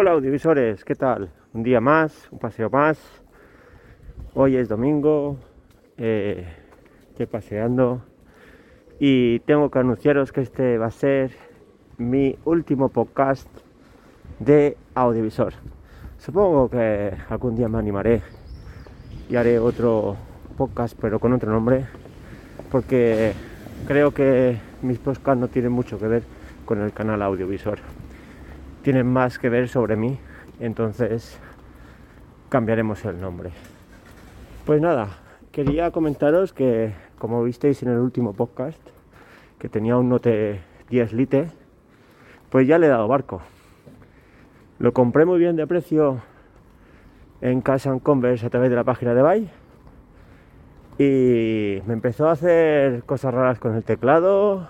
Hola audiovisuales, ¿qué tal? Un día más, un paseo más. Hoy es domingo, eh, estoy paseando y tengo que anunciaros que este va a ser mi último podcast de audiovisual. Supongo que algún día me animaré y haré otro podcast pero con otro nombre porque creo que mis podcasts no tienen mucho que ver con el canal audiovisual tienen más que ver sobre mí, entonces cambiaremos el nombre. Pues nada, quería comentaros que, como visteis en el último podcast, que tenía un Note 10 Lite, pues ya le he dado barco. Lo compré muy bien de precio en Casa Converse a través de la página de Buy y me empezó a hacer cosas raras con el teclado,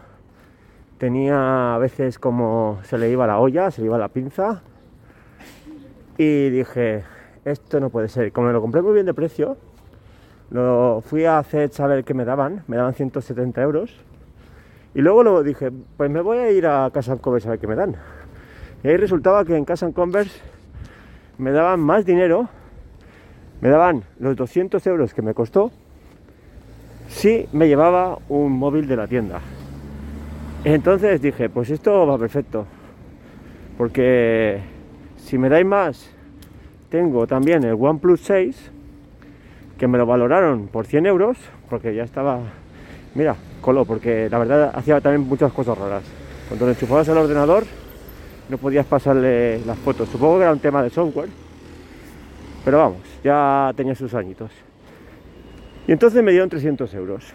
tenía a veces como se le iba la olla, se le iba la pinza. Y dije, esto no puede ser. Como me lo compré muy bien de precio, lo fui a hacer saber que me daban, me daban 170 euros. Y luego lo dije, pues me voy a ir a Casa Converse a ver qué me dan. Y ahí resultaba que en Casa Converse me daban más dinero, me daban los 200 euros que me costó si me llevaba un móvil de la tienda. Entonces dije, pues esto va perfecto. Porque si me dais más, tengo también el OnePlus 6, que me lo valoraron por 100 euros, porque ya estaba, mira, coló, porque la verdad hacía también muchas cosas raras. Cuando lo enchufabas al ordenador, no podías pasarle las fotos. Supongo que era un tema de software, pero vamos, ya tenía sus añitos. Y entonces me dieron 300 euros.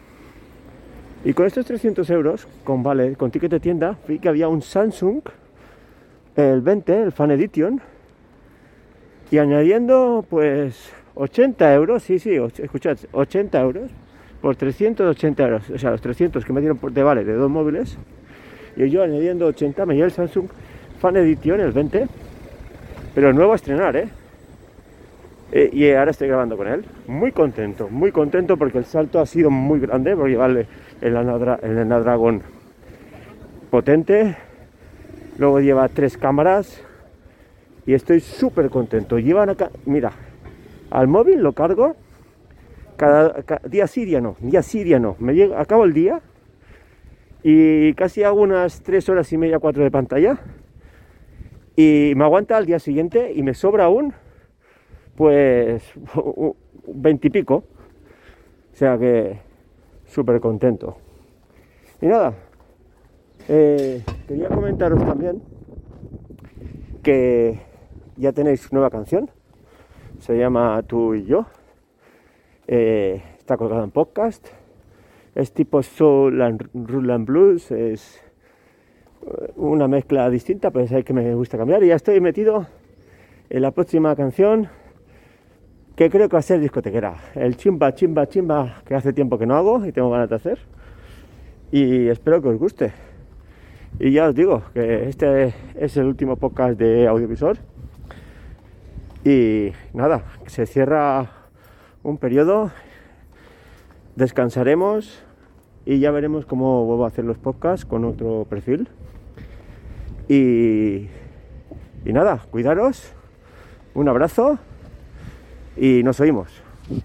Y con estos 300 euros, con vale, con ticket de tienda, vi que había un Samsung, el 20, el Fan Edition, y añadiendo pues 80 euros, sí, sí, escuchad, 80 euros por 380 euros, o sea, los 300 que me dieron de vale de dos móviles, y yo añadiendo 80 me dio el Samsung Fan Edition, el 20, pero nuevo a estrenar, ¿eh? Eh, y ahora estoy grabando con él. Muy contento, muy contento porque el salto ha sido muy grande, porque llevarle el, el Dragon potente. Luego lleva tres cámaras y estoy súper contento. Llevan acá, mira, al móvil lo cargo cada, día sí, día no. Me acabo el día y casi hago unas tres horas y media, cuatro de pantalla y me aguanta al día siguiente y me sobra aún pues veintipico. O sea que súper contento. Y nada, eh, quería comentaros también que ya tenéis nueva canción. Se llama Tú y yo. Eh, está colgada en podcast. Es tipo soul and and blues. Es una mezcla distinta, pero es que me gusta cambiar. Y ya estoy metido en la próxima canción que creo que va a ser discotequera. El chimba, chimba, chimba, que hace tiempo que no hago y tengo ganas de hacer. Y espero que os guste. Y ya os digo que este es el último podcast de audiovisual. Y nada, se cierra un periodo, descansaremos y ya veremos cómo vuelvo a hacer los podcasts con otro perfil. Y, y nada, cuidaros, un abrazo y nos oímos.